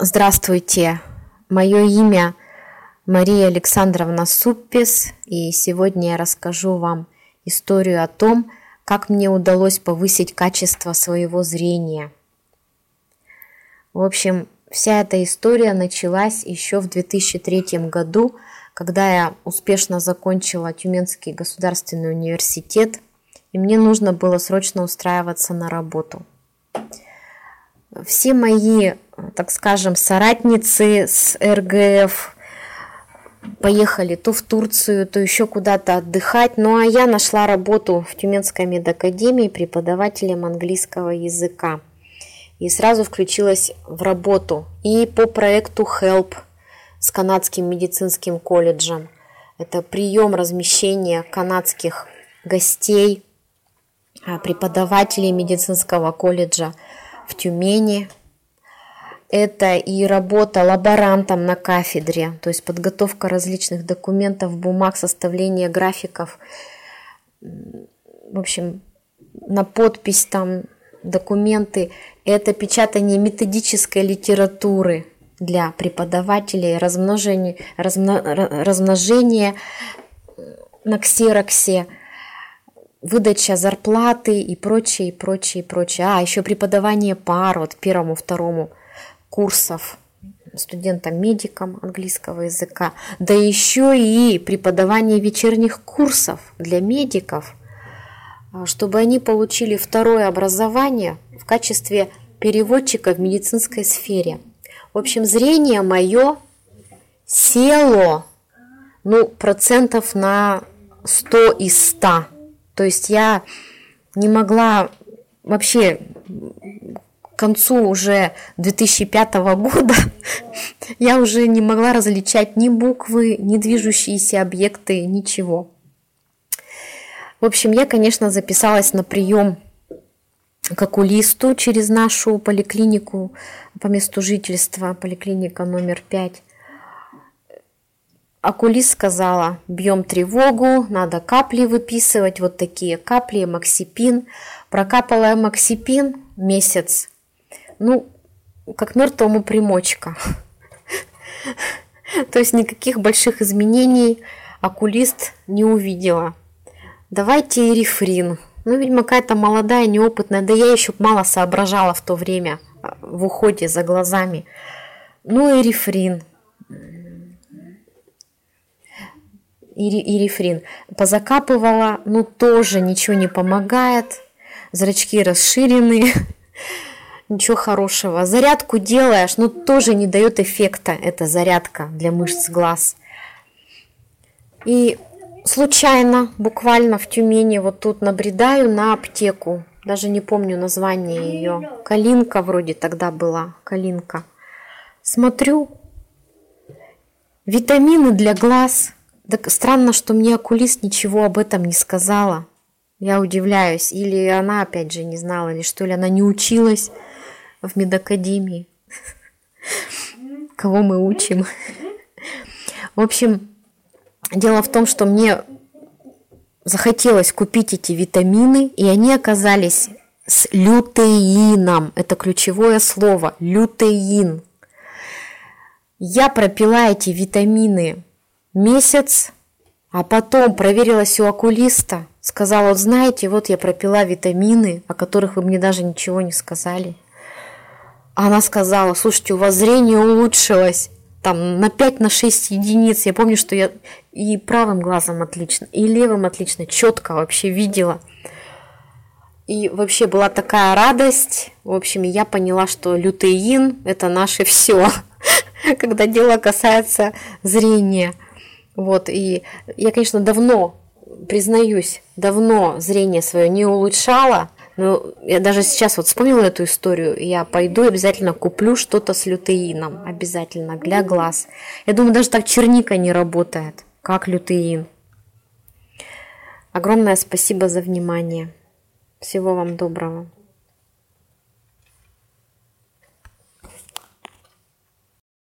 Здравствуйте, мое имя Мария Александровна Суппис, и сегодня я расскажу вам историю о том, как мне удалось повысить качество своего зрения. В общем, вся эта история началась еще в 2003 году, когда я успешно закончила Тюменский государственный университет, и мне нужно было срочно устраиваться на работу. Все мои так скажем, соратницы с РГФ поехали то в Турцию, то еще куда-то отдыхать. Ну а я нашла работу в Тюменской медакадемии преподавателем английского языка. И сразу включилась в работу и по проекту HELP с канадским медицинским колледжем. Это прием размещения канадских гостей, а, преподавателей медицинского колледжа в Тюмени, это и работа лаборантом на кафедре, то есть подготовка различных документов, бумаг, составление графиков, в общем, на подпись там документы. Это печатание методической литературы для преподавателей, размножение, размно, размножение на ксероксе, выдача зарплаты и прочее, и прочее, и прочее. А, еще преподавание пар, вот первому, второму – курсов студентам-медикам английского языка, да еще и преподавание вечерних курсов для медиков, а, чтобы они получили второе образование в качестве переводчика в медицинской сфере. В общем, зрение мое село, ну, процентов на 100 из 100. То есть я не могла вообще к концу уже 2005 года я уже не могла различать ни буквы, ни движущиеся объекты, ничего. В общем, я, конечно, записалась на прием к окулисту через нашу поликлинику по месту жительства, поликлиника номер 5. Окулист сказала, бьем тревогу, надо капли выписывать, вот такие капли, максипин. Прокапала максипин месяц, ну, как мертвому примочка. То есть никаких больших изменений окулист не увидела. Давайте и рефрин. Ну, видимо, какая-то молодая, неопытная, да я еще мало соображала в то время а, в уходе за глазами. Ну и рефрин. И, и рефрин. Позакапывала, ну тоже ничего не помогает. Зрачки расширены ничего хорошего. Зарядку делаешь, но тоже не дает эффекта эта зарядка для мышц глаз. И случайно, буквально в Тюмени, вот тут набредаю на аптеку. Даже не помню название ее. Калинка вроде тогда была. Калинка. Смотрю. Витамины для глаз. Так странно, что мне окулист ничего об этом не сказала. Я удивляюсь. Или она опять же не знала, или что ли она не училась в медакадемии. Кого мы учим? В общем, дело в том, что мне захотелось купить эти витамины, и они оказались с лютеином. Это ключевое слово. Лютеин. Я пропила эти витамины месяц, а потом проверилась у окулиста. Сказала, вот знаете, вот я пропила витамины, о которых вы мне даже ничего не сказали. Она сказала, слушайте, у вас зрение улучшилось там на 5 на 6 единиц. Я помню, что я и правым глазом отлично, и левым отлично, четко вообще видела. И вообще была такая радость. В общем, я поняла, что лютеин – это наше все, когда дело касается зрения. Вот, и я, конечно, давно, признаюсь, давно зрение свое не улучшала, ну, я даже сейчас вот вспомнила эту историю, я пойду обязательно куплю что-то с лютеином, обязательно, для глаз. Я думаю, даже так черника не работает, как лютеин. Огромное спасибо за внимание. Всего вам доброго.